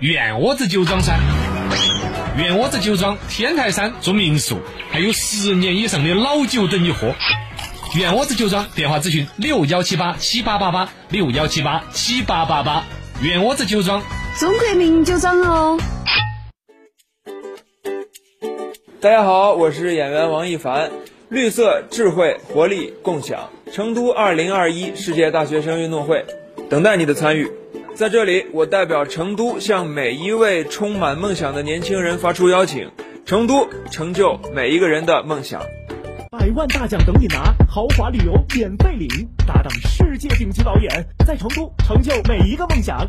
院窝子酒庄噻！院窝子酒庄天台山做民宿，还有十年以上的老酒等你喝。院窝子酒庄电话咨询：六幺七八七八八八六幺七八七八八八。院窝子酒庄，中国名酒庄哦。大家好，我是演员王一凡。绿色、智慧、活力、共享，成都二零二一世界大学生运动会，等待你的参与。在这里，我代表成都向每一位充满梦想的年轻人发出邀请：成都成就每一个人的梦想。百万大奖等你拿，豪华旅游免费领，搭档世界顶级导演，在成都成就每一个梦想。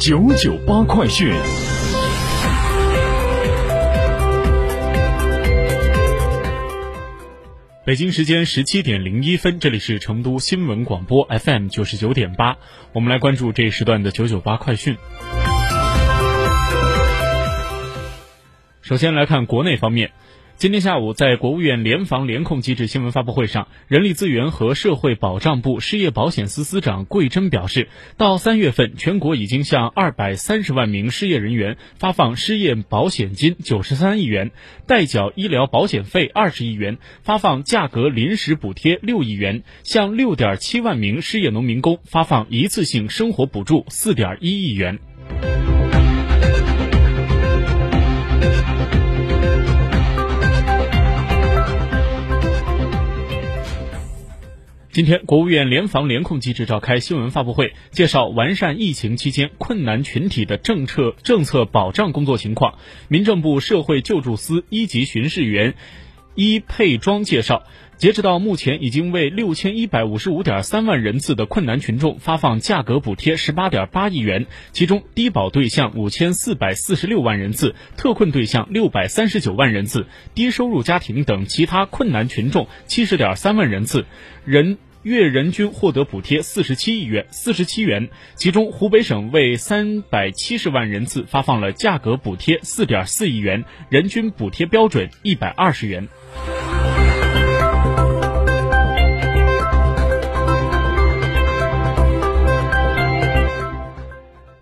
九九八快讯。北京时间十七点零一分，这里是成都新闻广播 FM 九十九点八，我们来关注这一时段的九九八快讯。首先来看国内方面。今天下午，在国务院联防联控机制新闻发布会上，人力资源和社会保障部失业保险司司长桂珍表示，到三月份，全国已经向二百三十万名失业人员发放失业保险金九十三亿元，代缴医疗保险费二十亿元，发放价格临时补贴六亿元，向六点七万名失业农民工发放一次性生活补助四点一亿元。今天，国务院联防联控机制召开新闻发布会，介绍完善疫情期间困难群体的政策政策保障工作情况。民政部社会救助司一级巡视员伊佩庄介绍，截止到目前，已经为六千一百五十五点三万人次的困难群众发放价格补贴十八点八亿元，其中低保对象五千四百四十六万人次，特困对象六百三十九万人次，低收入家庭等其他困难群众七十点三万人次。人月人均获得补贴四十七亿元，四十七元，其中湖北省为三百七十万人次发放了价格补贴四点四亿元，人均补贴标准一百二十元。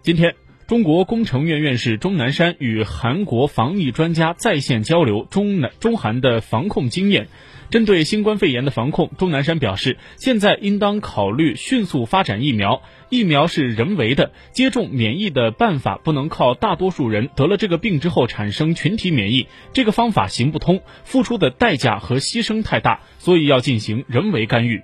今天，中国工程院院士钟南山与韩国防疫专家在线交流中南中韩的防控经验。针对新冠肺炎的防控，钟南山表示，现在应当考虑迅速发展疫苗。疫苗是人为的，接种免疫的办法不能靠大多数人得了这个病之后产生群体免疫，这个方法行不通，付出的代价和牺牲太大，所以要进行人为干预。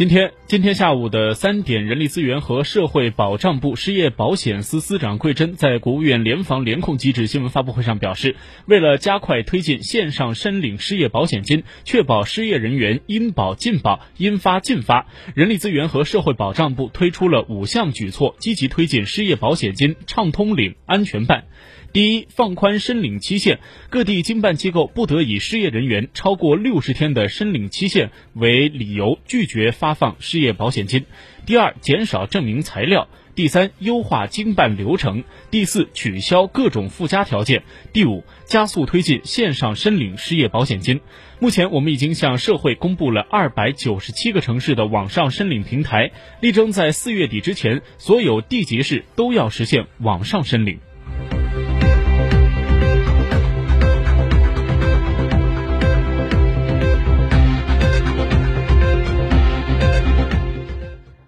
今天，今天下午的三点，人力资源和社会保障部失业保险司司长桂珍在国务院联防联控机制新闻发布会上表示，为了加快推进线上申领失业保险金，确保失业人员应保尽保、应发尽发，人力资源和社会保障部推出了五项举措，积极推进失业保险金畅通领、安全办。第一，放宽申领期限，各地经办机构不得以失业人员超过六十天的申领期限为理由拒绝发放失业保险金。第二，减少证明材料。第三，优化经办流程。第四，取消各种附加条件。第五，加速推进线上申领失业保险金。目前，我们已经向社会公布了二百九十七个城市的网上申领平台，力争在四月底之前，所有地级市都要实现网上申领。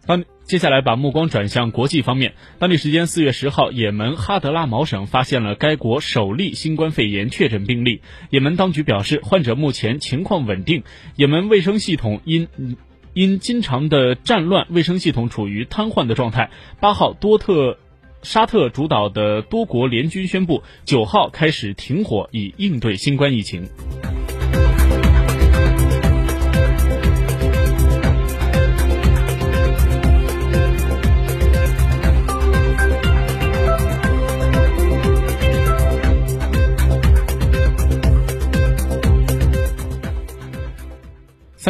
当接下来把目光转向国际方面。当地时间四月十号，也门哈德拉毛省发现了该国首例新冠肺炎确诊病例。也门当局表示，患者目前情况稳定。也门卫生系统因因经常的战乱，卫生系统处于瘫痪的状态。八号，多特沙特主导的多国联军宣布，九号开始停火，以应对新冠疫情。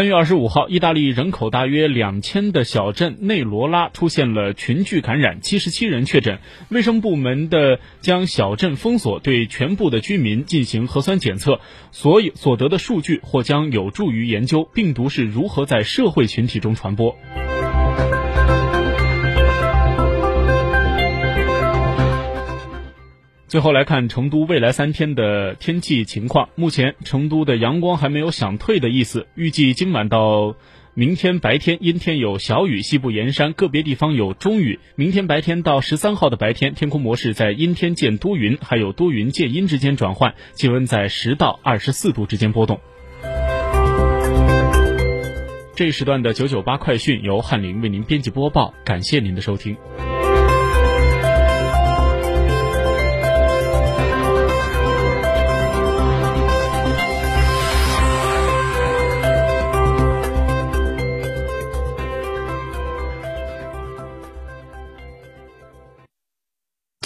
三月二十五号，意大利人口大约两千的小镇内罗拉出现了群聚感染，七十七人确诊。卫生部门的将小镇封锁，对全部的居民进行核酸检测，所以所得的数据或将有助于研究病毒是如何在社会群体中传播。最后来看成都未来三天的天气情况。目前成都的阳光还没有想退的意思，预计今晚到明天白天阴天有小雨，西部沿山个别地方有中雨。明天白天到十三号的白天，天空模式在阴天见多云，还有多云见阴之间转换，气温在十到二十四度之间波动。这一时段的九九八快讯由翰林为您编辑播报，感谢您的收听。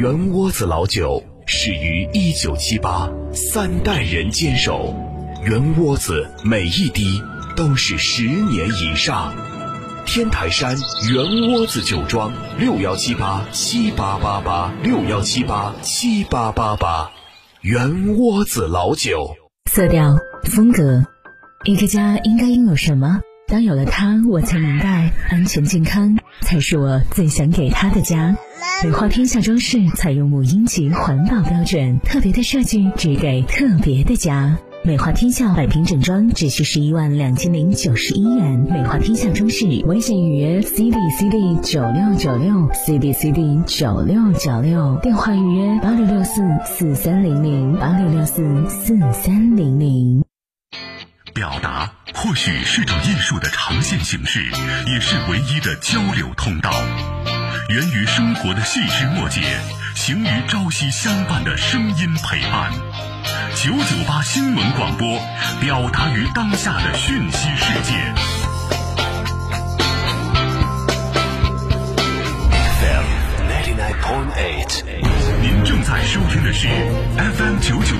圆窝子老酒始于一九七八，三代人坚守，圆窝子每一滴都是十年以上。天台山圆窝子酒庄六幺七八七八八八六幺七八七八八八，圆窝子老酒。色调、风格，一个家应该拥有什么？当有了它，我才明白，安全健康才是我最想给他的家。美化天下装饰采用母婴级环保标准，特别的设计只给特别的家。美化天下百平整装只需十一万两千零九十一元。美化天下装饰微信预约 C D C D 九六九六 C D C D 九六九六，电话预约八六六四四三零零八六六四四三零零。表达或许是种艺术的呈现形式，也是唯一的交流通道。源于生活的细枝末节，行于朝夕相伴的声音陪伴。九九八新闻广播，表达于当下的讯息世界。FM ninety nine point eight，您正在收听的是 FM 九九。